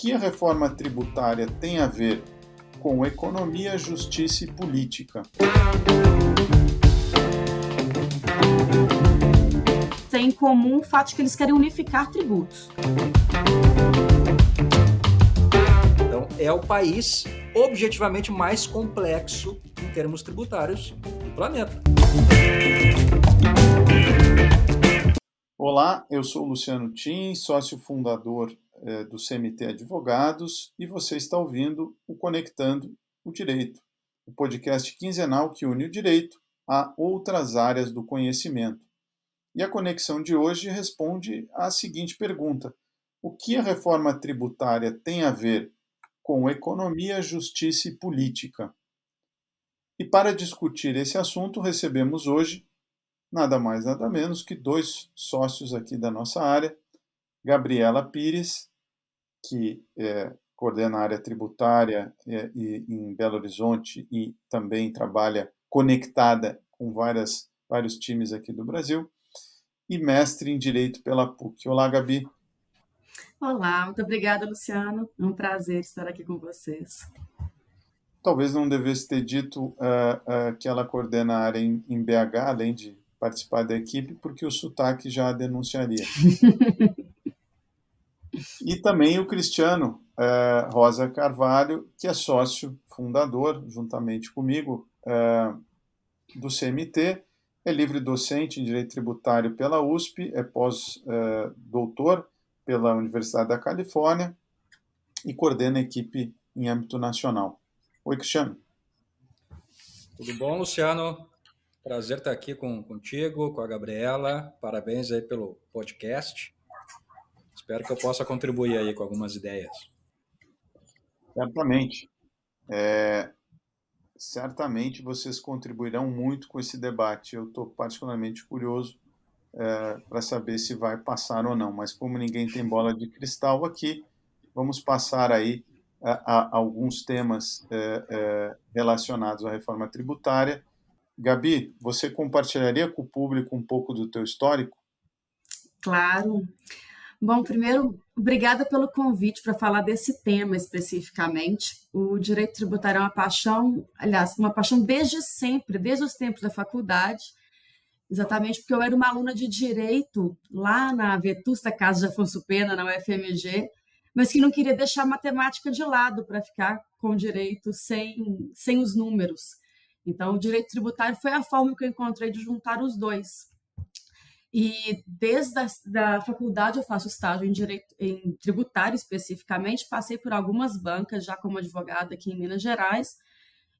que a reforma tributária tem a ver com economia, justiça e política? Tem em comum o fato de que eles querem unificar tributos. Então, é o país objetivamente mais complexo em termos tributários do planeta. Olá, eu sou Luciano Tim, sócio fundador eh, do CMT Advogados, e você está ouvindo o Conectando o Direito, o podcast quinzenal que une o direito a outras áreas do conhecimento. E a conexão de hoje responde à seguinte pergunta: O que a reforma tributária tem a ver com economia, justiça e política? E para discutir esse assunto, recebemos hoje nada mais nada menos que dois sócios aqui da nossa área, Gabriela Pires, que é, coordena a área tributária é, e, em Belo Horizonte e também trabalha conectada com várias, vários times aqui do Brasil, e mestre em Direito pela PUC. Olá, Gabi. Olá, muito obrigada, Luciano. É um prazer estar aqui com vocês. Talvez não devesse ter dito uh, uh, que ela coordena a área em, em BH, além de participar da equipe, porque o sotaque já denunciaria. e também o Cristiano é, Rosa Carvalho, que é sócio fundador, juntamente comigo, é, do CMT, é livre docente em Direito Tributário pela USP, é pós-doutor pela Universidade da Califórnia e coordena a equipe em âmbito nacional. Oi, Cristiano. Tudo bom, Luciano? Prazer estar aqui com, contigo, com a Gabriela. Parabéns aí pelo podcast. Espero que eu possa contribuir aí com algumas ideias. Certamente. É, certamente vocês contribuirão muito com esse debate. Eu estou particularmente curioso é, para saber se vai passar ou não. Mas como ninguém tem bola de cristal aqui, vamos passar aí a, a alguns temas é, é relacionados à reforma tributária Gabi, você compartilharia com o público um pouco do teu histórico? Claro. Bom, primeiro, obrigada pelo convite para falar desse tema especificamente. O direito tributário é uma paixão, aliás, uma paixão desde sempre, desde os tempos da faculdade, exatamente porque eu era uma aluna de direito lá na Vetusta Casa de Afonso Pena, na UFMG, mas que não queria deixar a matemática de lado para ficar com direito sem, sem os números. Então, o direito tributário foi a forma que eu encontrei de juntar os dois. E desde a da faculdade eu faço estágio em direito em tributário especificamente, passei por algumas bancas já como advogada aqui em Minas Gerais.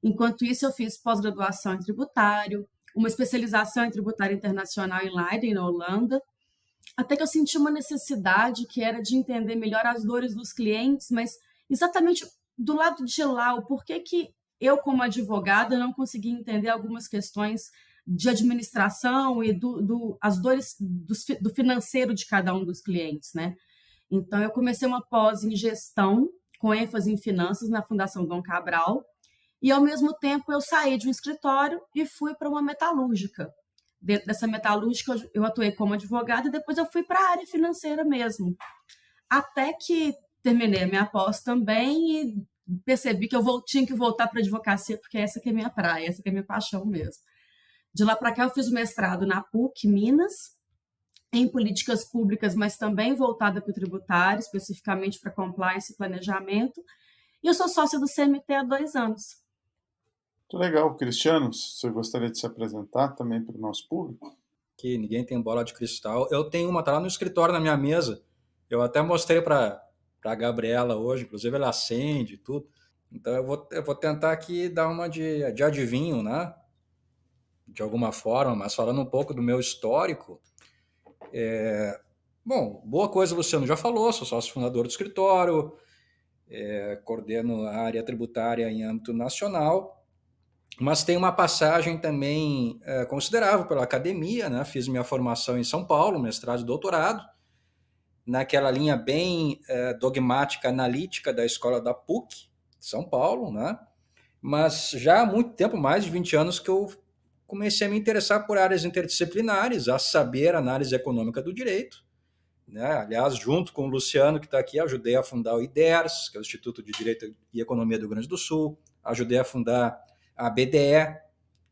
Enquanto isso eu fiz pós-graduação em tributário, uma especialização em tributário internacional em Leiden, na Holanda, até que eu senti uma necessidade que era de entender melhor as dores dos clientes, mas exatamente do lado de lá, o porquê que eu, como advogada, não consegui entender algumas questões de administração e do, do as dores do, do, financeiro de cada um dos clientes, né? Então, eu comecei uma pós em gestão, com ênfase em finanças, na Fundação Dom Cabral, e, ao mesmo tempo, eu saí de um escritório e fui para uma metalúrgica. Dentro dessa metalúrgica, eu atuei como advogada e depois eu fui para a área financeira mesmo. Até que terminei a minha pós também e percebi que eu vou, tinha que voltar para a advocacia, porque essa que é minha praia, essa que é minha paixão mesmo. De lá para cá, eu fiz o mestrado na PUC, Minas, em políticas públicas, mas também voltada para o tributário, especificamente para compliance e planejamento. E eu sou sócia do CMT há dois anos. Muito legal, Cristiano. Você gostaria de se apresentar também para o nosso público? Que ninguém tem bola de cristal. Eu tenho uma, tá lá no escritório na minha mesa. Eu até mostrei para para a Gabriela hoje, inclusive ela acende tudo. Então eu vou, eu vou tentar aqui dar uma de, de adivinho, né? De alguma forma, mas falando um pouco do meu histórico. É... Bom, boa coisa, Luciano já falou, sou sócio fundador do escritório, é, coordeno a área tributária em âmbito nacional, mas tem uma passagem também é, considerável pela academia, né? Fiz minha formação em São Paulo, mestrado e doutorado, naquela linha bem é, dogmática, analítica da escola da PUC, São Paulo, né? Mas já há muito tempo, mais de 20 anos, que eu comecei a me interessar por áreas interdisciplinares, a saber análise econômica do direito, né? Aliás, junto com o Luciano, que está aqui, ajudei a fundar o IDERS, que é o Instituto de Direito e Economia do Rio Grande do Sul, ajudei a fundar a BDE,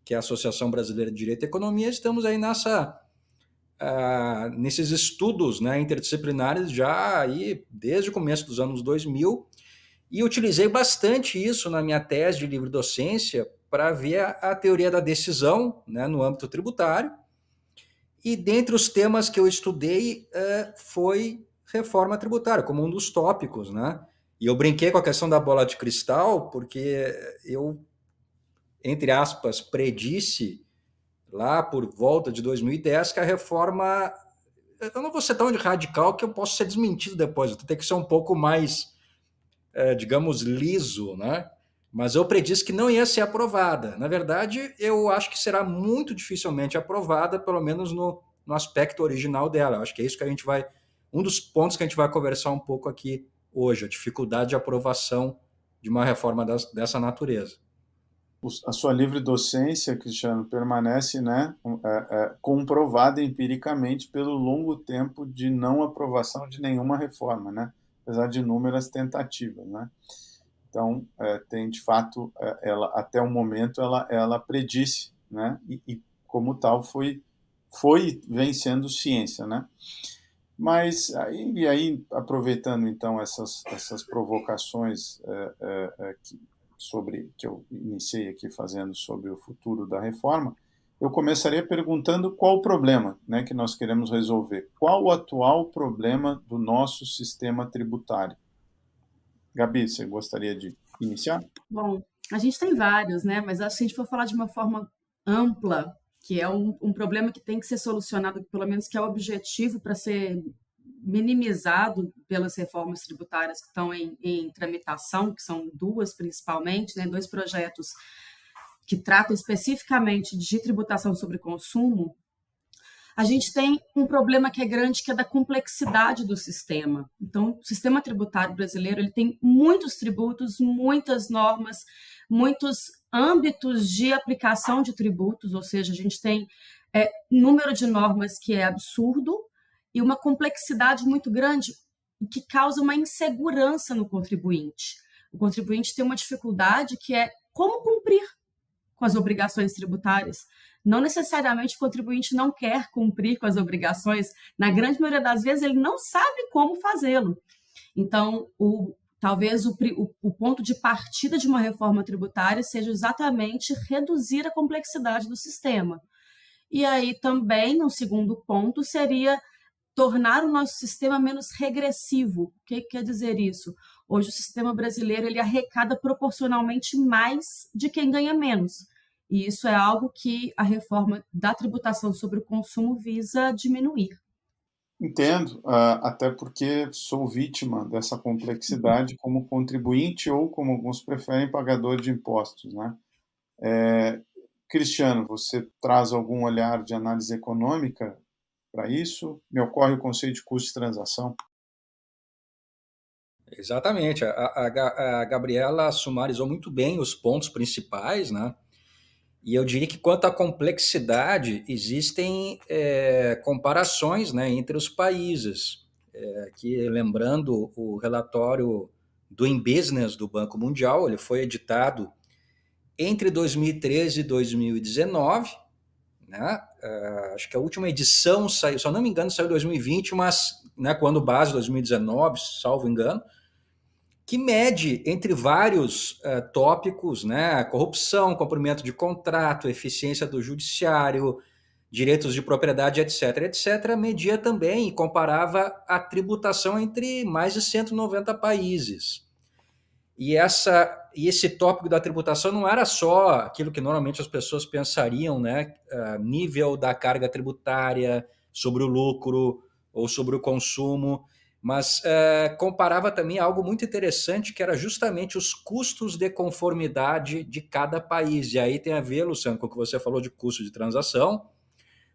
que é a Associação Brasileira de Direito e Economia. Estamos aí nessa, uh, nesses estudos né, interdisciplinares já aí desde o começo dos anos 2000 e utilizei bastante isso na minha tese de livre docência para ver a, a, teoria da decisão né, no âmbito tributário. E dentre os temas que eu estudei uh, foi reforma tributária, como um dos tópicos. Né? E eu brinquei com a questão da bola de cristal, porque eu, entre aspas, predisse lá por volta de 2010 que a reforma. Eu não vou ser tão radical que eu posso ser desmentido depois, eu tenho que ser um pouco mais é, digamos, liso, né? Mas eu predisse que não ia ser aprovada. Na verdade, eu acho que será muito dificilmente aprovada, pelo menos no, no aspecto original dela. Eu acho que é isso que a gente vai. Um dos pontos que a gente vai conversar um pouco aqui hoje, a dificuldade de aprovação de uma reforma das, dessa natureza. A sua livre docência, Cristiano, permanece né, é, é, comprovada empiricamente pelo longo tempo de não aprovação de nenhuma reforma. Né? apesar de inúmeras tentativas, né? Então, é, tem de fato, é, ela até o momento ela ela predisse, né? E, e, como tal foi foi vencendo ciência, né? Mas aí, e aí aproveitando então essas essas provocações é, é, é que, sobre que eu iniciei aqui fazendo sobre o futuro da reforma, eu começaria perguntando qual o problema né, que nós queremos resolver. Qual o atual problema do nosso sistema tributário? Gabi, você gostaria de iniciar? Bom, a gente tem vários, né? Mas acho que se a gente for falar de uma forma ampla, que é um, um problema que tem que ser solucionado, pelo menos que é o objetivo para ser minimizado pelas reformas tributárias que estão em, em, tramitação, que são duas principalmente, né, dois projetos que trata especificamente de tributação sobre consumo, a gente tem um problema que é grande, que é da complexidade do sistema. Então, o sistema tributário brasileiro ele tem muitos tributos, muitas normas, muitos âmbitos de aplicação de tributos, ou seja, a gente tem é, número de normas que é absurdo e uma complexidade muito grande que causa uma insegurança no contribuinte. O contribuinte tem uma dificuldade que é como cumprir com as obrigações tributárias. Não necessariamente o contribuinte não quer cumprir com as obrigações, na grande maioria das vezes ele não sabe como fazê-lo. Então, o, talvez o, o, ponto de partida de uma reforma tributária seja exatamente reduzir a complexidade do sistema. E aí também, um segundo ponto seria tornar o nosso sistema menos regressivo. O que quer dizer isso? Hoje o sistema brasileiro ele arrecada proporcionalmente mais de quem ganha menos. E isso é algo que a reforma da tributação sobre o consumo visa diminuir. Entendo, ah, até porque sou vítima dessa complexidade como contribuinte ou, como alguns preferem, pagador de impostos. Né? É, Cristiano, você traz algum olhar de análise econômica para isso? Me ocorre o conceito de custo de transação. Exatamente. A, a, a, Gabriela sumarizou muito bem os pontos principais, né? E eu diria que quanto à complexidade, existem é, comparações né, entre os países. É, que lembrando o relatório do In Business do Banco Mundial, ele foi editado entre 2013 e 2019, né? Acho que a última edição saiu, se eu não me engano, saiu em 2020, mas né, quando base 2019, salvo engano que mede entre vários uh, tópicos, né, corrupção, cumprimento de contrato, eficiência do judiciário, direitos de propriedade, etc., etc., media também e comparava a tributação entre mais de 190 países. E, essa, e esse tópico da tributação não era só aquilo que normalmente as pessoas pensariam, né, uh, nível da carga tributária, sobre o lucro ou sobre o consumo, mas é, comparava também algo muito interessante, que era justamente os custos de conformidade de cada país. E aí tem a ver, Luciano, com o que você falou de custo de transação,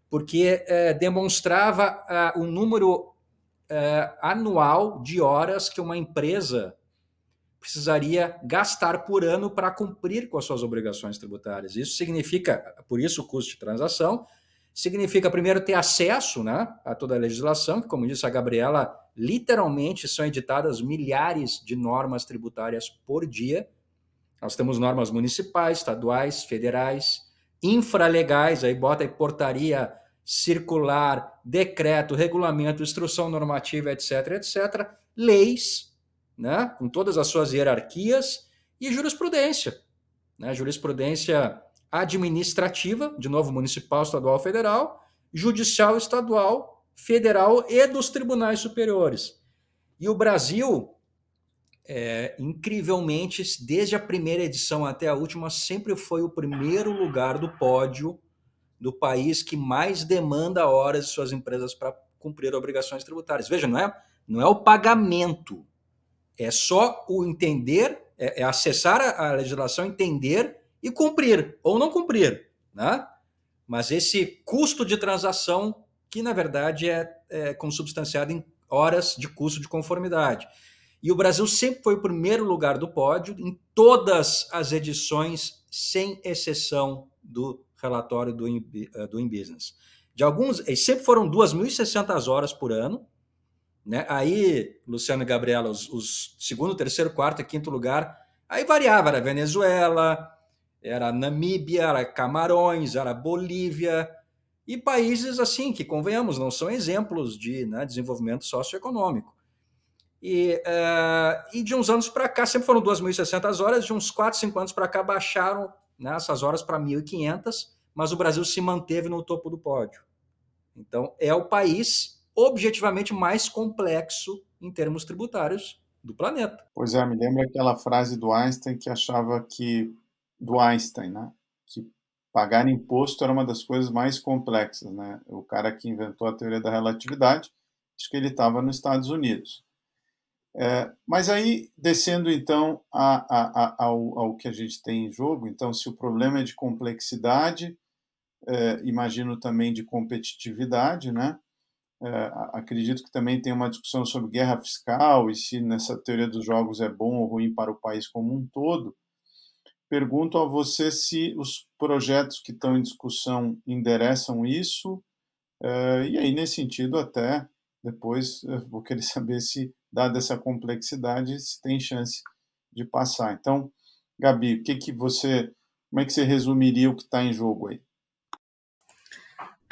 porque é, demonstrava é, o número anual de horas que uma empresa precisaria gastar por ano para cumprir com as suas obrigações tributárias. Isso significa, por isso o custo de transação, significa, primeiro, ter acesso né, a toda a legislação, que, como disse a Gabriela, literalmente são editadas milhares de normas tributárias por dia. Nós temos normas municipais, estaduais, federais, infralegais, aí bota aí portaria circular, decreto, regulamento, instrução normativa, etc., etc., leis, né, com todas as suas hierarquias, e jurisprudência. Né, jurisprudência administrativa, de novo, municipal, estadual, federal, judicial, estadual, federal e dos tribunais superiores. E o Brasil, é, incrivelmente, desde a primeira edição até a última, sempre foi o primeiro lugar do pódio do país que mais demanda horas de suas empresas para cumprir obrigações tributárias. Veja, não é, não é o pagamento, é só o entender, é, é acessar a, a legislação, entender e cumprir ou não cumprir, né? Mas esse custo de transação que na verdade é, é consubstanciado em horas de custo de conformidade. E o Brasil sempre foi o primeiro lugar do pódio em todas as edições, sem exceção do relatório do, eh, do InBusiness. De alguns, eles sempre foram 2.060 horas por ano. Né? Aí, Luciano e Gabriela, os, os segundo, terceiro, quarto e quinto lugar, aí variava, era Venezuela, era Namíbia, era Camarões, era Bolívia, e países assim, que convenhamos, não são exemplos de né, desenvolvimento socioeconômico. E, uh, e de uns anos para cá, sempre foram 2.600 horas, de uns 4, 5 anos para cá, baixaram né, essas horas para 1.500, mas o Brasil se manteve no topo do pódio. Então, é o país objetivamente mais complexo em termos tributários do planeta. Pois é, me lembra aquela frase do Einstein que achava que do Einstein, né? Pagar imposto era uma das coisas mais complexas, né? O cara que inventou a teoria da relatividade, acho que ele estava nos Estados Unidos. É, mas aí, descendo então a, a, a, ao, ao, que a gente tem em jogo, então, se o problema é de complexidade, é, imagino também de competitividade, né? É, acredito que também tem uma discussão sobre guerra fiscal e se nessa teoria dos jogos é bom ou ruim para o país como um todo pergunto a você se os projetos que estão em discussão endereçam isso, uh, e aí, nesse sentido, até depois vou querer saber se, dada essa complexidade, se tem chance de passar. Então, Gabi, o que, que você, como é que você resumiria o que está em jogo aí?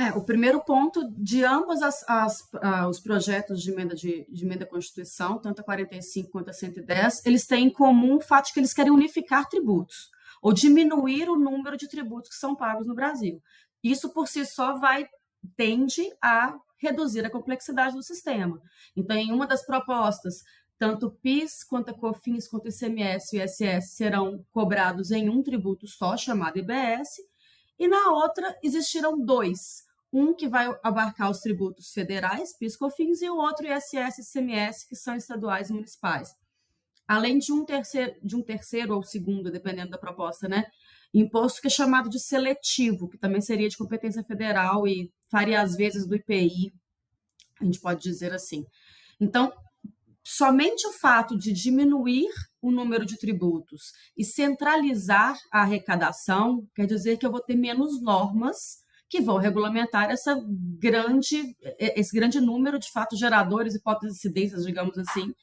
É, o primeiro ponto de ambos as, as, uh, os projetos de emenda de, de, emenda à Constituição, tanto a 45 quanto a 110, eles têm em comum o fato de que eles querem unificar tributos ou diminuir o número de tributos que são pagos no Brasil. Isso por si só vai tende a reduzir a complexidade do sistema. Então, em uma das propostas, tanto PIS quanto a COFINS, quanto o ICMS e ISS serão cobrados em um tributo só, chamado IBS, e na outra existirão dois, um que vai abarcar os tributos federais, PIS, COFINS, e o outro ISS e ICMS, que são estaduais e municipais. Além de um terceiro, de um terceiro ou segundo, dependendo da proposta, né? Imposto que é chamado de seletivo, que também seria de competência federal e faria às vezes do IPI, a gente pode dizer assim. Então, somente o fato de diminuir o número de tributos e centralizar a arrecadação quer dizer que eu vou ter menos normas que vão regulamentar essa grande, esse grande número de fatos geradores, hipóteses incidências, digamos assim,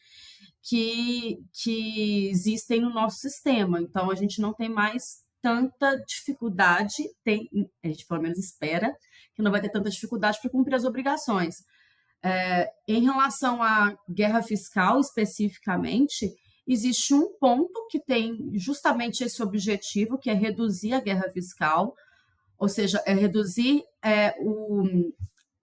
que, que existem no nosso sistema. Então, a gente não tem mais tanta dificuldade, tem, a gente pelo menos espera que não vai ter tanta dificuldade para cumprir as obrigações. É, em relação à guerra fiscal especificamente, existe um ponto que tem justamente esse objetivo, que é reduzir a guerra fiscal, ou seja, é reduzir é, o,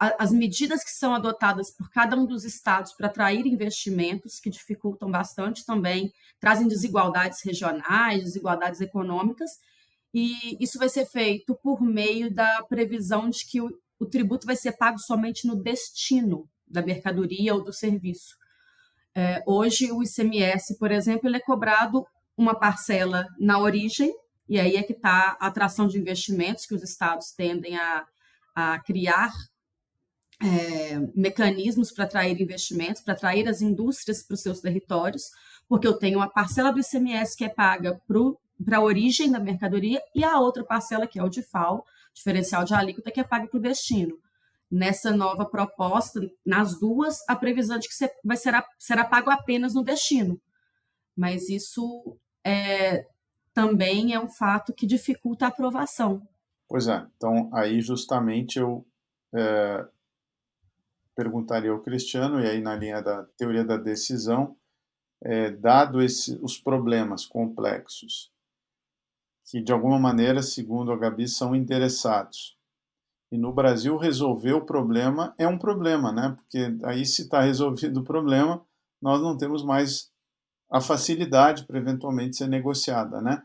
a, as medidas que são adotadas por cada um dos estados para atrair investimentos, que dificultam bastante também, trazem desigualdades regionais, desigualdades econômicas, e isso vai ser feito por meio da previsão de que o, o tributo vai ser pago somente no destino da mercadoria ou do serviço. É, hoje, o ICMS, por exemplo, ele é cobrado uma parcela na origem e aí é que está a atração de investimentos que os estados tendem a, a criar é, mecanismos para atrair investimentos, para atrair as indústrias para os seus territórios, porque eu tenho uma parcela do ICMS que é paga para a origem da mercadoria e a outra parcela, que é o DIFAL, diferencial de alíquota que é pago para o destino. Nessa nova proposta, nas duas, a previsão de que vai será, será pago apenas no destino. Mas isso é, também é um fato que dificulta a aprovação. Pois é, então aí justamente eu é, perguntaria ao Cristiano, e aí na linha da teoria da decisão, é, dado esse, os problemas complexos, que de alguma maneira, segundo a Gabi, são endereçados. E no Brasil, resolver o problema é um problema, né? Porque aí, se está resolvido o problema, nós não temos mais a facilidade para eventualmente ser negociada, né?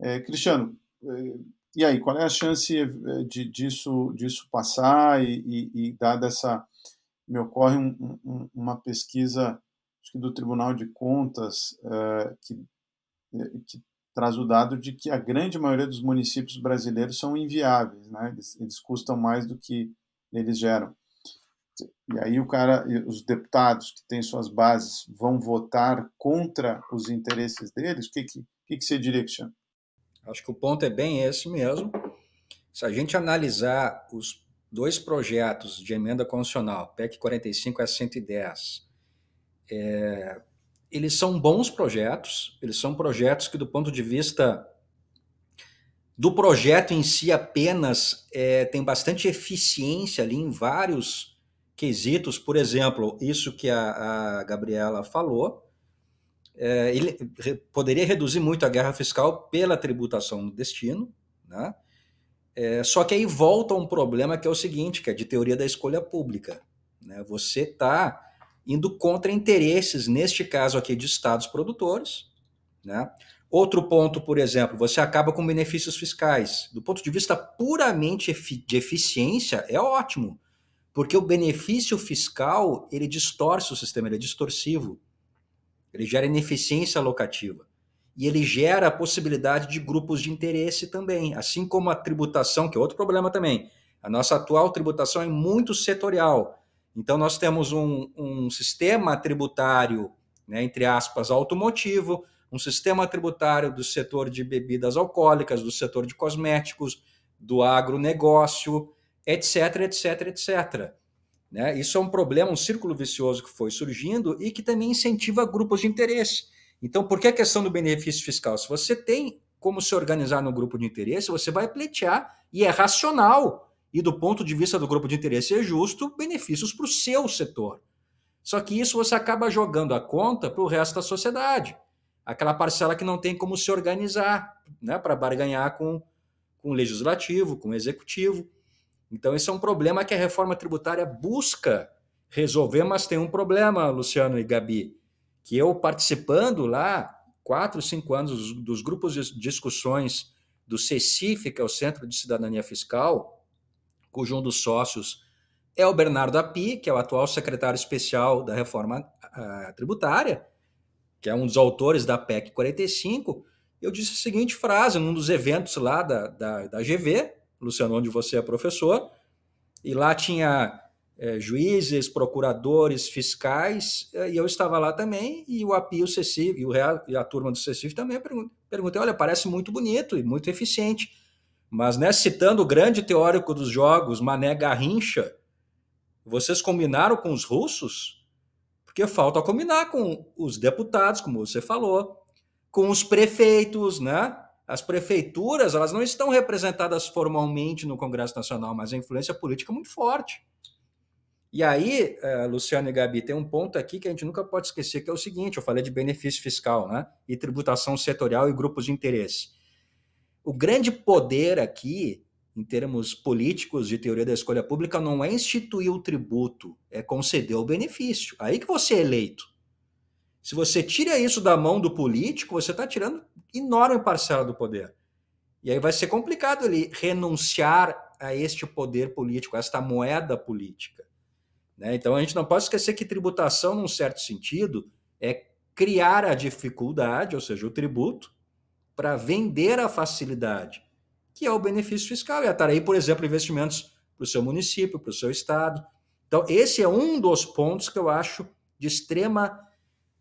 É, Cristiano, é, e aí, qual é a chance é, de, disso, disso passar e, e, e dada essa... Me ocorre um, um, uma pesquisa do Tribunal de Contas é, que, que traz o dado de que a grande maioria dos municípios brasileiros são inviáveis, né? Eles, eles custam mais do que eles geram. E aí o cara, os deputados que têm suas bases vão votar contra os interesses deles? O que, que, que, você diria, Cristiano? Acho que o ponto é bem esse mesmo. Se a gente analisar os dois projetos de emenda constitucional, PEC 45 a 110, é, eles são bons projetos, eles são projetos que, do ponto de vista do projeto em si apenas, é, tem bastante eficiência ali em vários quesitos. Por exemplo, isso que a, a Gabriela falou, é, ele re, poderia reduzir muito a guerra fiscal pela tributação no destino, né? É, só que aí volta um problema que é o seguinte, que é de teoria da escolha pública. Né? Você está indo contra interesses, neste caso aqui, de estados produtores. Né? Outro ponto, por exemplo, você acaba com benefícios fiscais. Do ponto de vista puramente de eficiência, é ótimo, porque o benefício fiscal ele distorce o sistema, ele é distorsivo. Ele gera ineficiência locativa. E ele gera a possibilidade de grupos de interesse também, assim como a tributação, que é outro problema também. A nossa atual tributação é muito setorial. Então, nós temos um, um sistema tributário, né, entre aspas, automotivo, um sistema tributário do setor de bebidas alcoólicas, do setor de cosméticos, do agronegócio, etc, etc, etc. Né? Isso é um problema, um círculo vicioso que foi surgindo e que também incentiva grupos de interesse. Então, por que a questão do benefício fiscal? Se você tem como se organizar no grupo de interesse, você vai pleitear e é racional e do ponto de vista do grupo de interesse é justo, benefícios para o seu setor. Só que isso você acaba jogando a conta para o resto da sociedade. Aquela parcela que não tem como se organizar né, para barganhar com, com o legislativo, com o executivo. Então, esse é um problema que a reforma tributária busca resolver, mas tem um problema, Luciano e Gabi, que eu participando lá, quatro, cinco anos dos, grupos de discussões do CECIF, que é o Centro de Cidadania Fiscal, cujo um dos sócios é o Bernardo Api, que é o atual secretário especial da reforma uh, tributária, que é um dos autores da PEC 45. Eu disse a seguinte frase num dos eventos lá da, da, da GV, Luciano, onde você é professor, e lá tinha é, juízes, procuradores, fiscais, e eu estava lá também, e o API, o CECIF, e, o, e a turma do CECIF também perguntei, olha, parece muito bonito e muito eficiente. Mas, né, citando o grande teórico dos jogos, Mané Garrincha, vocês combinaram com os russos? Porque falta combinar com os deputados, como você falou, com os prefeitos, né? As prefeituras, elas não estão representadas formalmente no Congresso Nacional, mas a influência política é muito forte. E aí, eh, Luciano e Gabi, tem um ponto aqui que a gente nunca pode esquecer, que é o seguinte: eu falei de benefício fiscal, né? E tributação setorial e grupos de interesse. O grande poder aqui, em termos políticos de teoria da escolha pública, não é instituir o tributo, é conceder o benefício. Aí que você é eleito. Se você tira isso da mão do político, você está tirando enorme parcela do poder. E aí vai ser complicado ele renunciar a este poder político, a esta moeda política. Né? Então a gente não pode esquecer que tributação, num certo sentido, é criar a dificuldade, ou seja, o tributo, para vender a facilidade, que é o benefício fiscal, e atrair, por exemplo, investimentos para o seu município, para o seu estado. Então, esse é um dos pontos que eu acho de extrema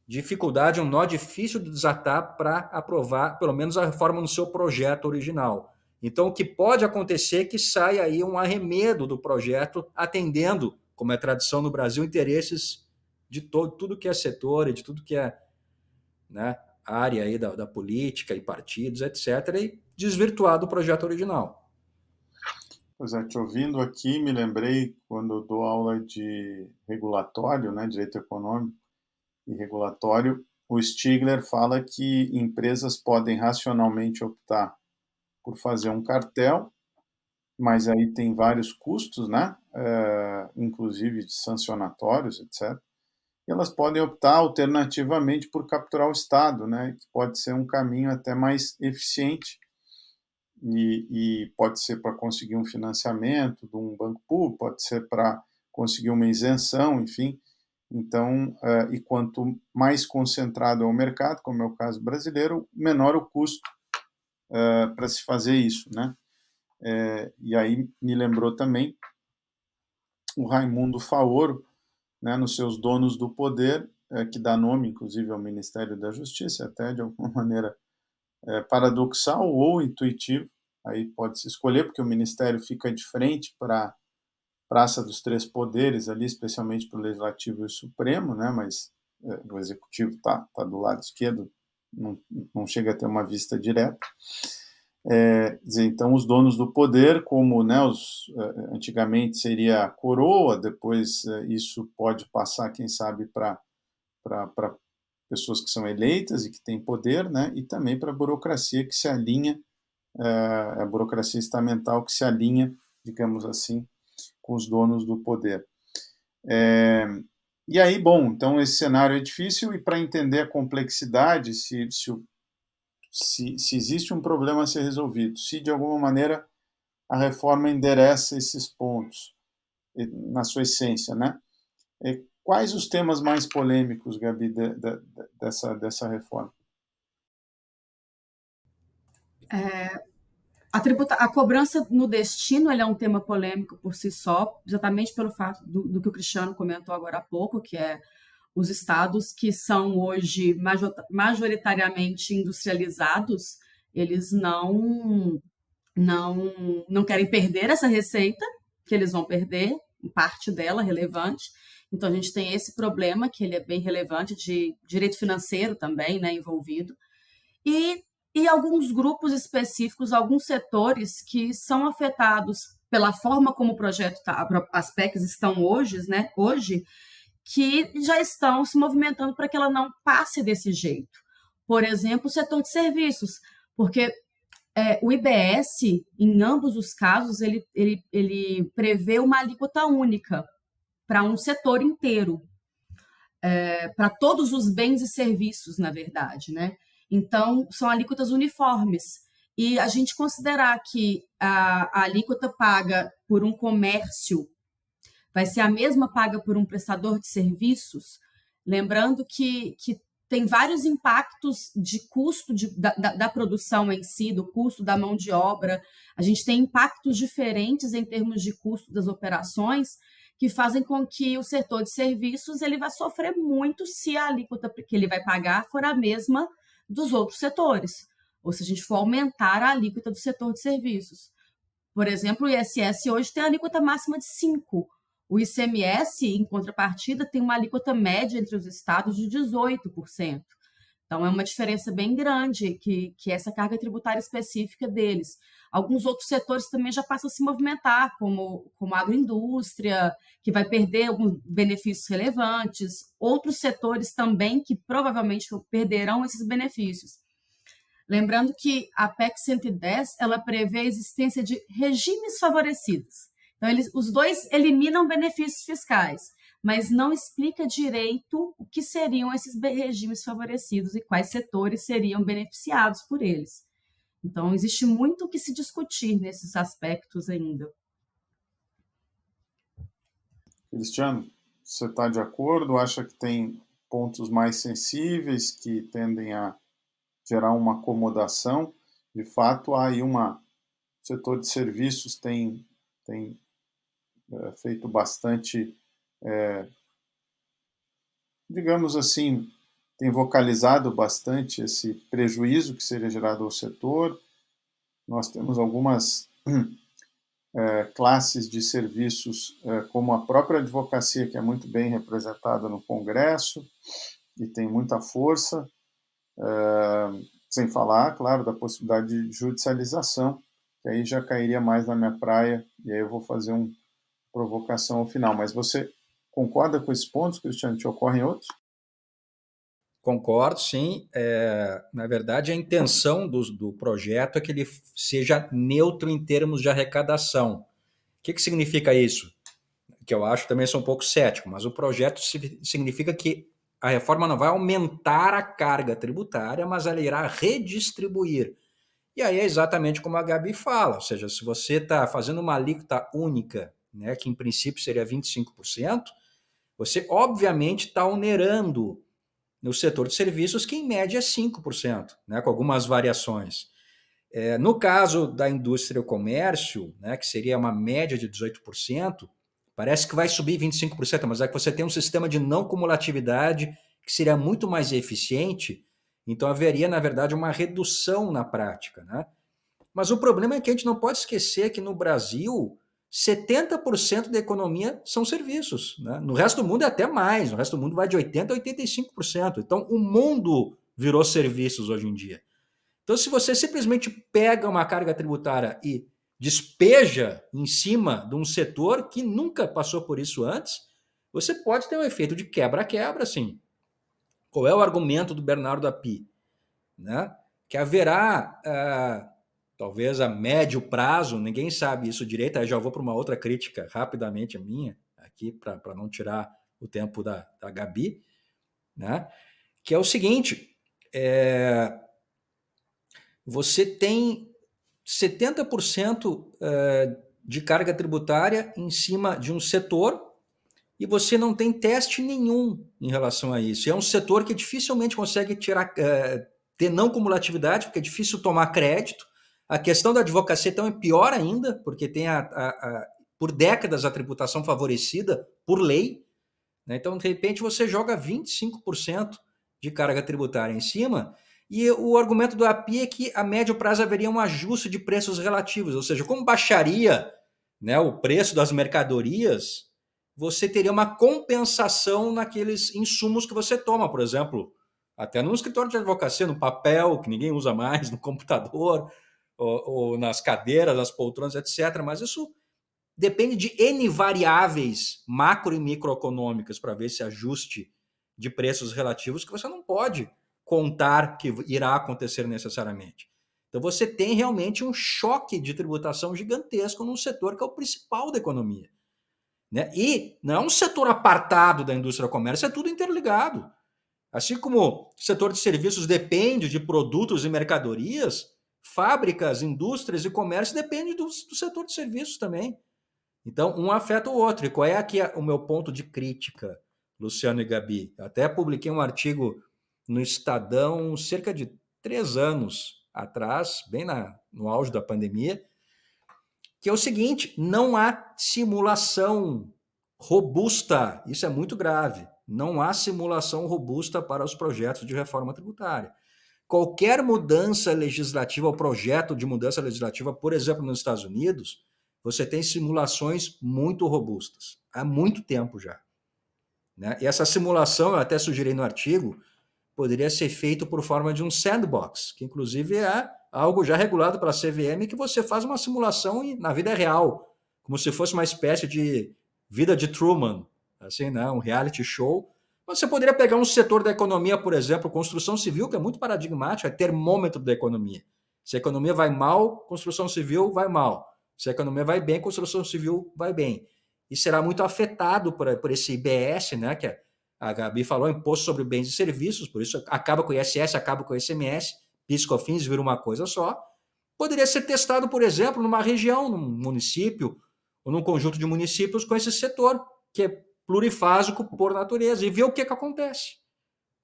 dificuldade, um nó difícil de desatar para aprovar, pelo menos, a reforma no seu projeto original. Então, o que pode acontecer é que saia aí um arremedo do projeto, atendendo, como é tradição no Brasil, interesses de todo, tudo que é setor e de tudo que é né, área aí da, da política e partidos, etc., e desvirtuar do projeto original. Pois é, te ouvindo aqui, me lembrei quando eu dou aula de regulatório, né, direito econômico e regulatório, o Stigler fala que empresas podem racionalmente optar por fazer um cartel, mas aí tem vários custos, né, é, inclusive de sancionatórios, etc. E elas podem optar alternativamente por capturar o Estado, né, que pode ser um caminho até mais eficiente e, e pode ser para conseguir um financiamento de um banco público, pode ser para conseguir uma isenção, enfim. Então, uh, e quanto mais concentrado é o mercado, como é o caso brasileiro, menor o custo uh, para se fazer isso, né? É, e aí me lembrou também o Raimundo Faoro, né, nos seus Donos do Poder, é, que dá nome, inclusive, ao Ministério da Justiça, até de alguma maneira é, paradoxal ou intuitivo, aí pode se escolher, porque o Ministério fica de frente para Praça dos Três Poderes, ali, especialmente para o Legislativo e o Supremo, né, mas é, o Executivo está tá do lado esquerdo, não, não chega a ter uma vista direta. É, dizer, então, os donos do poder, como né, os, é, antigamente seria a coroa, depois é, isso pode passar, quem sabe, para pessoas que são eleitas e que têm poder, né, e também para a burocracia que se alinha, é, a burocracia estamental que se alinha, digamos assim, com os donos do poder. É, e aí, bom, então esse cenário é difícil e para entender a complexidade, se, se, se, se existe um problema a ser resolvido, se de alguma maneira a reforma endereça esses pontos na sua essência, né? Quais os temas mais polêmicos, Gabi, de, de, dessa, dessa reforma? É, a, tributa, a cobrança no destino é um tema polêmico por si só, exatamente pelo fato do, do, que o Cristiano comentou agora há pouco, que é os estados que são hoje majoritariamente industrializados, eles não não não querem perder essa receita que eles vão perder, parte dela relevante, então a gente tem esse problema que ele é bem relevante de direito financeiro também, né, envolvido. E e alguns grupos específicos, alguns setores que são afetados pela forma como o projeto tá, as PECs estão hoje, né, hoje, que já estão se movimentando para que ela não passe desse jeito. Por exemplo, o setor de serviços, porque é, o IBS, em ambos os casos, ele, ele, ele prevê uma alíquota única para um setor inteiro, é, para todos os bens e serviços, na verdade, né? Então, são alíquotas uniformes. E a gente considerar que a, a alíquota paga por um comércio vai ser a mesma paga por um prestador de serviços, lembrando que, que tem vários impactos de custo de, da, da, produção em si, do custo da mão de obra. A gente tem impactos diferentes em termos de custo das operações, que fazem com que o setor de serviços ele vai sofrer muito se a alíquota que ele vai pagar for a mesma dos outros setores, ou se a gente for aumentar a alíquota do setor de serviços. Por exemplo, o ISS hoje tem a alíquota máxima de 5%. O ICMS, em contrapartida, tem uma alíquota média entre os estados de 18%. Então, é uma diferença bem grande que, que essa carga tributária específica deles. Alguns outros setores também já passam a se movimentar, como, como a agroindústria, que vai perder alguns benefícios relevantes, outros setores também que provavelmente perderão esses benefícios. Lembrando que a PEC 110 ela prevê a existência de regimes favorecidos. Então, eles, os dois eliminam benefícios fiscais mas não explica direito o que seriam esses regimes favorecidos e quais setores seriam beneficiados por eles. Então, existe muito o que se discutir nesses aspectos ainda. Cristiano, você está de acordo? Acha que tem pontos mais sensíveis que tendem a gerar uma acomodação? De fato, há aí uma. O setor de serviços tem, tem é, feito bastante é, digamos assim, tem vocalizado bastante esse prejuízo que seria gerado ao setor. nós temos algumas é, classes de serviços, é, como a própria advocacia, que é muito bem representada no Congresso e tem muita força, é, sem falar, claro, da possibilidade de judicialização, que aí já cairia mais na minha praia, e aí eu vou fazer uma provocação ao final. Mas você concorda com esses pontos, Cristiano? Te ocorrem outros? Concordo, sim. É, na verdade, a intenção do, do, projeto é que ele seja neutro em termos de arrecadação. O que, que significa isso? Que eu acho também sou um pouco cético, mas o projeto significa que a reforma não vai aumentar a carga tributária, mas ela irá redistribuir. E aí é exatamente como a Gabi fala, ou seja, se você está fazendo uma alíquota única, né, que em princípio seria 25%, você obviamente está onerando no setor de serviços, que em média é 5%, né, com algumas variações. É, no caso da indústria e comércio, né, que seria uma média de 18%, parece que vai subir 25%, mas é que você tem um sistema de não cumulatividade que seria muito mais eficiente, então haveria, na verdade, uma redução na prática. Né? Mas o problema é que a gente não pode esquecer que no Brasil 70% da economia são serviços. Né? No resto do mundo é até mais, no resto do mundo vai de 80% a 85%. Então, o mundo virou serviços hoje em dia. Então, se você simplesmente pega uma carga tributária e despeja em cima de um setor que nunca passou por isso antes, você pode ter um efeito de quebra-quebra, sim. Qual é o argumento do Bernardo Api? Né? Que haverá. Uh, talvez a médio prazo, ninguém sabe isso direito, aí já vou para uma outra crítica rapidamente a minha, aqui, para não tirar o tempo da, da Gabi, né? que é o seguinte: é, você tem 70% é, de carga tributária em cima de um setor e você não tem teste nenhum em relação a isso. É um setor que dificilmente consegue tirar, é, ter não cumulatividade, porque é difícil tomar crédito a questão da advocacia então é pior ainda, porque tem a, a, a por décadas a tributação favorecida por lei. Né? Então, de repente, você joga 25% de carga tributária em cima. E o argumento do API é que a médio prazo haveria um ajuste de preços relativos, ou seja, como baixaria né, o preço das mercadorias, você teria uma compensação naqueles insumos que você toma, por exemplo, até no escritório de advocacia, no papel, que ninguém usa mais, no computador ou, ou nas cadeiras, nas poltronas, etc. Mas isso depende de N variáveis macro e microeconômicas para ver esse ajuste de preços relativos que você não pode contar que irá acontecer necessariamente. Então você tem realmente um choque de tributação gigantesco num setor que é o principal da economia. Né? E não é um setor apartado da indústria comércio, é tudo interligado. Assim como o setor de serviços depende de produtos e mercadorias, fábricas, indústrias e comércio depende do, do setor de serviços também. Então, um afeta o outro. E qual é aqui o meu ponto de crítica, Luciano e Gabi? Eu até publiquei um artigo no Estadão cerca de três anos atrás, bem na, no auge da pandemia, que é o seguinte: não há simulação robusta. Isso é muito grave. Não há simulação robusta para os projetos de reforma tributária qualquer mudança legislativa, ou projeto de mudança legislativa, por exemplo, nos Estados Unidos, você tem simulações muito robustas, há muito tempo já. Né? E essa simulação, eu até sugeri no artigo, poderia ser feito por forma de um sandbox, que inclusive é algo já regulado pela CVM, que você faz uma simulação na vida real, como se fosse uma espécie de vida de Truman, assim, né? um reality show, você poderia pegar um setor da economia, por exemplo, construção civil, que é muito paradigmático, é termômetro da economia. Se a economia vai mal, construção civil vai mal. Se a economia vai bem, construção civil vai bem. E será muito afetado por, por esse IBS, né, que a Gabi falou, Imposto sobre Bens e Serviços, por isso acaba com o ISS, acaba com o ICMS, PIS/COFINS vira uma coisa só. Poderia ser testado, por exemplo, numa região, num município, ou num conjunto de municípios com esse setor, que é plurifásico por natureza e ver o que, que acontece.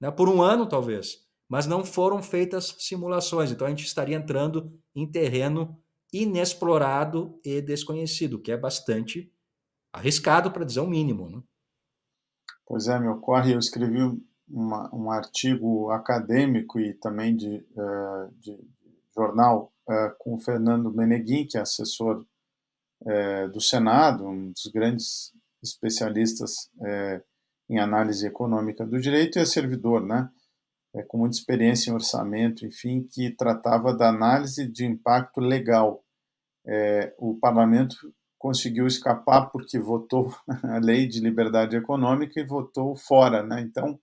Né? Por um ano, talvez. Mas não foram feitas simulações. Então a gente estaria entrando em terreno inexplorado e desconhecido, que é bastante arriscado, para dizer o mínimo. Né? Pois é, me ocorre, eu escrevi uma, um artigo acadêmico e também de, uh, de jornal uh, com o Fernando Meneguin, que é assessor uh, do Senado, um dos grandes especialistas uh, em análise econômica do direito, e é servidor, né? É, com muita experiência em orçamento, enfim, que tratava da análise de impacto legal. É, o parlamento conseguiu escapar porque votou a lei de liberdade econômica e votou fora, né? Então,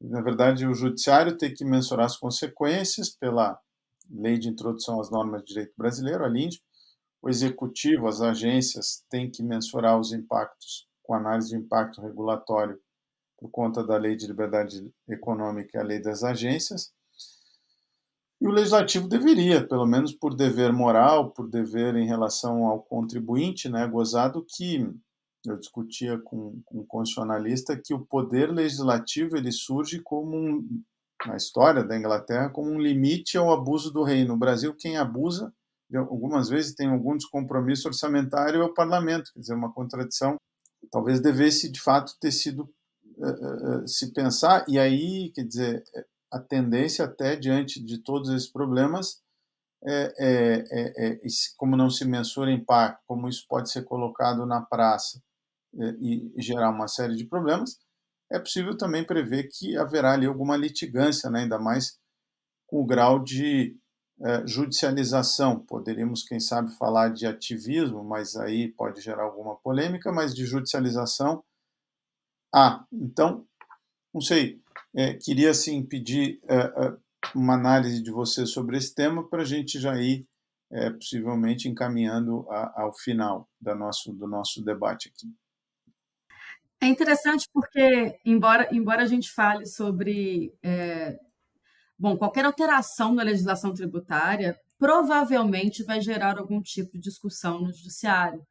na verdade, o judiciário tem que mensurar as consequências pela lei de introdução às normas de direito brasileiro, a LINDB, o executivo, as agências têm que mensurar os impactos com análise de impacto regulatório por conta da lei de liberdade econômica e a lei das agências. E o legislativo deveria, pelo menos por dever moral, por dever em relação ao contribuinte, né, gozado que eu discutia com, com um constitucionalista que o poder legislativo ele surge como um, na história da Inglaterra como um limite ao abuso do rei. No Brasil, quem abusa, algumas vezes tem algum descompromisso orçamentário é o parlamento, quer dizer, uma contradição. Talvez devesse, de fato, ter sido uh, uh, se pensar, e aí, quer dizer, a tendência até diante de todos esses problemas é, é, é, é como não se mensura impacto, como isso pode ser colocado na praça e gerar uma série de problemas, é possível também prever que haverá ali alguma litigância, né, ainda mais com o grau de judicialização. Poderíamos, quem sabe, falar de ativismo, mas aí pode gerar alguma polêmica, mas de judicialização há. Então, não sei, é, queria sim pedir é, uma análise de você sobre esse tema para a gente já ir é, possivelmente encaminhando a, ao final da nosso, do nosso debate aqui. É interessante porque, embora, embora a gente fale sobre. Bom, qualquer alteração na legislação tributária provavelmente vai gerar algum tipo de discussão no judiciário.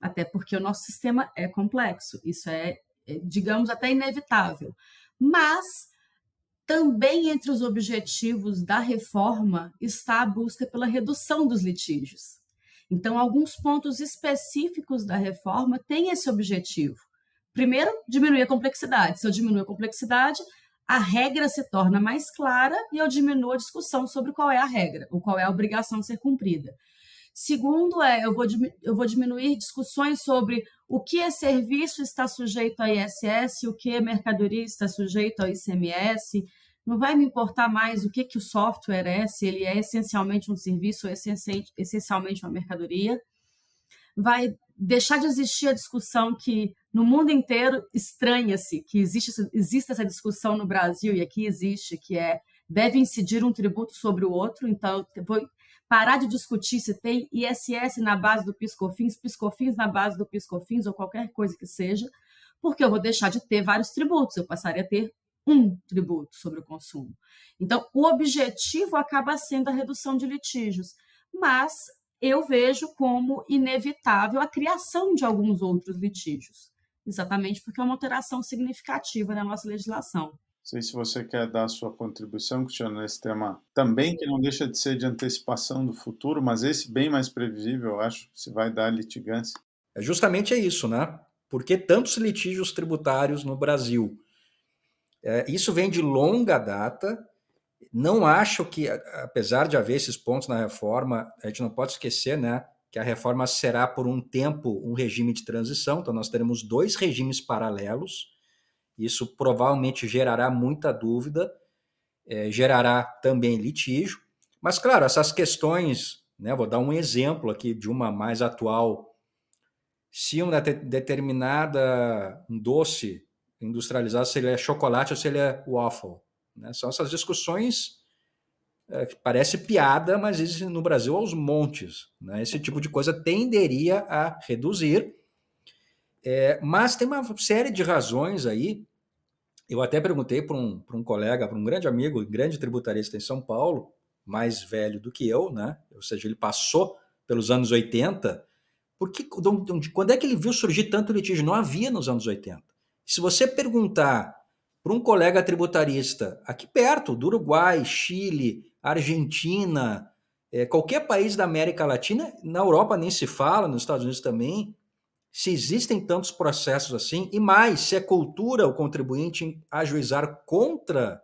Até porque o nosso sistema é complexo, isso é, é digamos, até inevitável. Mas também entre os objetivos da reforma está a busca pela redução dos litígios. Então, alguns pontos específicos da reforma têm esse objetivo. Primeiro, diminuir a complexidade. Se eu diminuo a complexidade, a regra se torna mais clara e eu diminuo a discussão sobre qual é a regra, ou qual é a obrigação a ser cumprida. Segundo, é eu vou, eu vou diminuir discussões sobre o que é serviço está sujeito a ISS, o que é mercadoria está sujeito ao ICMS. Não vai me importar mais o que, que o software é, se ele é essencialmente um serviço ou essencialmente uma mercadoria. Vai deixar de existir a discussão que no mundo inteiro estranha-se que existe, existe essa discussão no Brasil e aqui existe, que é deve incidir um tributo sobre o outro, então eu vou parar de discutir se tem ISS na base do PiscoFins, PiscoFins na base do PiscoFins ou qualquer coisa que seja, porque eu vou deixar de ter vários tributos, eu passaria a ter um tributo sobre o consumo. Então, o objetivo acaba sendo a redução de litígios, mas eu vejo como inevitável a criação de alguns outros litígios, exatamente porque é uma alteração significativa na nossa legislação. Não sei se você quer dar a sua contribuição, Cristiano, nesse tema também, que não deixa de ser de antecipação do futuro, mas esse bem mais previsível, eu acho, se vai dar litigância. É justamente é isso, né? Por que tantos litígios tributários no Brasil? É, isso vem de longa data, não acho que, apesar de haver esses pontos na reforma, a gente não pode esquecer, né, que a reforma será por um tempo um regime de transição, então nós teremos dois regimes paralelos. Isso provavelmente gerará muita dúvida, é, gerará também litígio. Mas, claro, essas questões, né, vou dar um exemplo aqui de uma mais atual. Se uma determinada um doce industrializado, se ele é chocolate ou se ele é waffle, né? São essas discussões é, que parece piada, mas existem no Brasil aos montes. Né? Esse tipo de coisa tenderia a reduzir. É, mas tem uma série de razões aí. Eu até perguntei para um, um colega, para um grande amigo, grande tributarista em São Paulo, mais velho do que eu, né? ou seja, ele passou pelos anos 80. Porque, quando é que ele viu surgir tanto litígio? Não havia nos anos 80. Se você perguntar para um colega tributarista aqui perto, do Uruguai, Chile, Argentina, é, qualquer país da América Latina, na Europa nem se fala, nos Estados Unidos também, se existem tantos processos assim, e mais, se é cultura o contribuinte ajuizar contra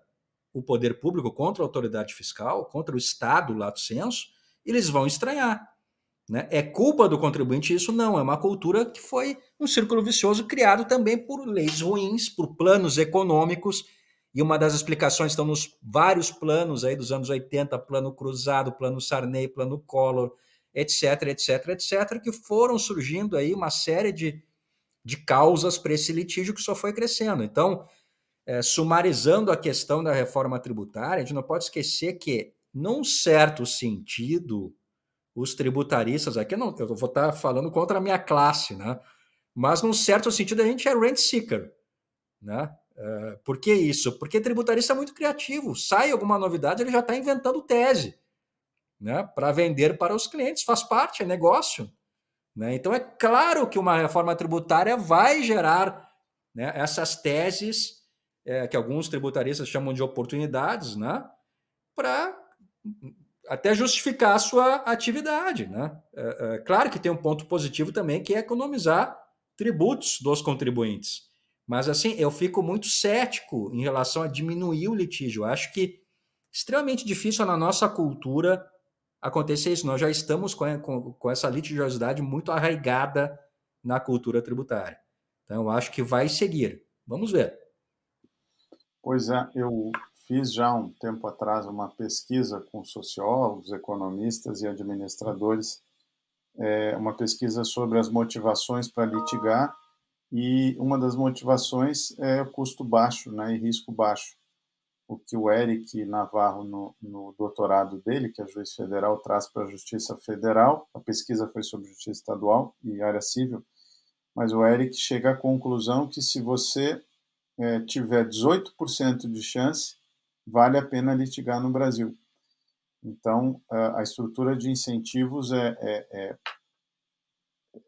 o poder público, contra a autoridade fiscal, contra o Estado, lato senso, eles vão estranhar. Né? É culpa do contribuinte isso? Não, é uma cultura que foi um círculo vicioso criado também por leis ruins, por planos econômicos, e uma das explicações estão nos vários planos aí dos anos 80, plano cruzado, plano Sarney, plano Collor, etc, etc, etc, que foram surgindo aí uma série de, de causas para esse litígio que só foi crescendo. Então, é, sumarizando a questão da reforma tributária, a gente não pode esquecer que, num certo sentido, os tributaristas, aqui não, eu vou estar falando contra a minha classe, né? mas num certo sentido a gente é rent seeker. Né? É, por que isso? Porque tributarista é muito criativo. Sai alguma novidade, ele já está inventando tese né, para vender para os clientes. Faz parte, é negócio. Né? Então, é claro que uma reforma tributária vai gerar né, essas teses é, que alguns tributaristas chamam de oportunidades, né, para até justificar a sua atividade. Né? É, é, claro que tem um ponto positivo também, que é economizar tributos dos contribuintes. Mas, assim, eu fico muito cético em relação a diminuir o litígio. Eu acho que extremamente difícil na nossa cultura acontecer isso. Nós já estamos com, com, com essa litigiosidade muito arraigada na cultura tributária. Então, eu acho que vai seguir. Vamos ver. Pois é, eu fiz já um tempo atrás uma pesquisa com sociólogos, economistas e administradores, é, uma pesquisa sobre as motivações para litigar e uma das motivações é o custo baixo né, e risco baixo o que o Eric Navarro, no, no doutorado dele, que é juiz federal, traz para a Justiça Federal. A pesquisa foi sobre Justiça Estadual e área civil, mas o Eric chega à conclusão que se você é, tiver 18% de chance, vale a pena litigar no Brasil. Então, a, estrutura de incentivos é, é, é,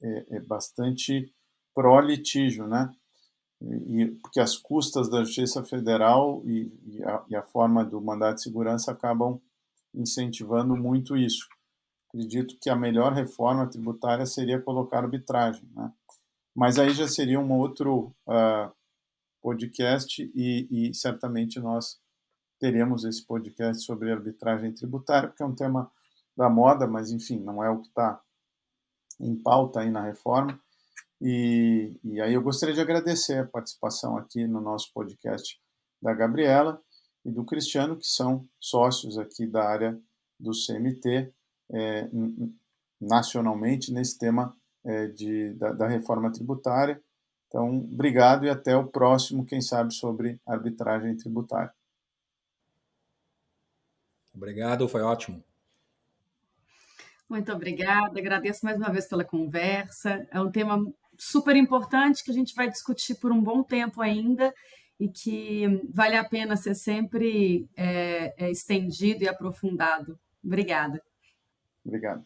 é, é bastante pró-litígio, né? e, porque as custas da Justiça Federal e, e, a, e, a, forma do mandato de segurança acabam incentivando muito isso. Acredito que a melhor reforma tributária seria colocar arbitragem, né? Mas aí já seria um outro uh, podcast e, e certamente nós teremos esse podcast sobre arbitragem tributária, porque é um tema da moda, mas enfim, não é o que está em pauta aí na reforma. E, e aí eu gostaria de agradecer a participação aqui no nosso podcast da Gabriela e do Cristiano, que são sócios aqui da área do CMT é, nacionalmente nesse tema é, de, da, da, reforma tributária. Então, obrigado e até o próximo, quem sabe, sobre arbitragem tributária. Obrigado, foi ótimo. Muito obrigada, agradeço mais uma vez pela conversa. É um tema super importante que a gente vai discutir por um bom tempo ainda e que vale a pena ser sempre é, é, estendido e aprofundado. Obrigada. Obrigado.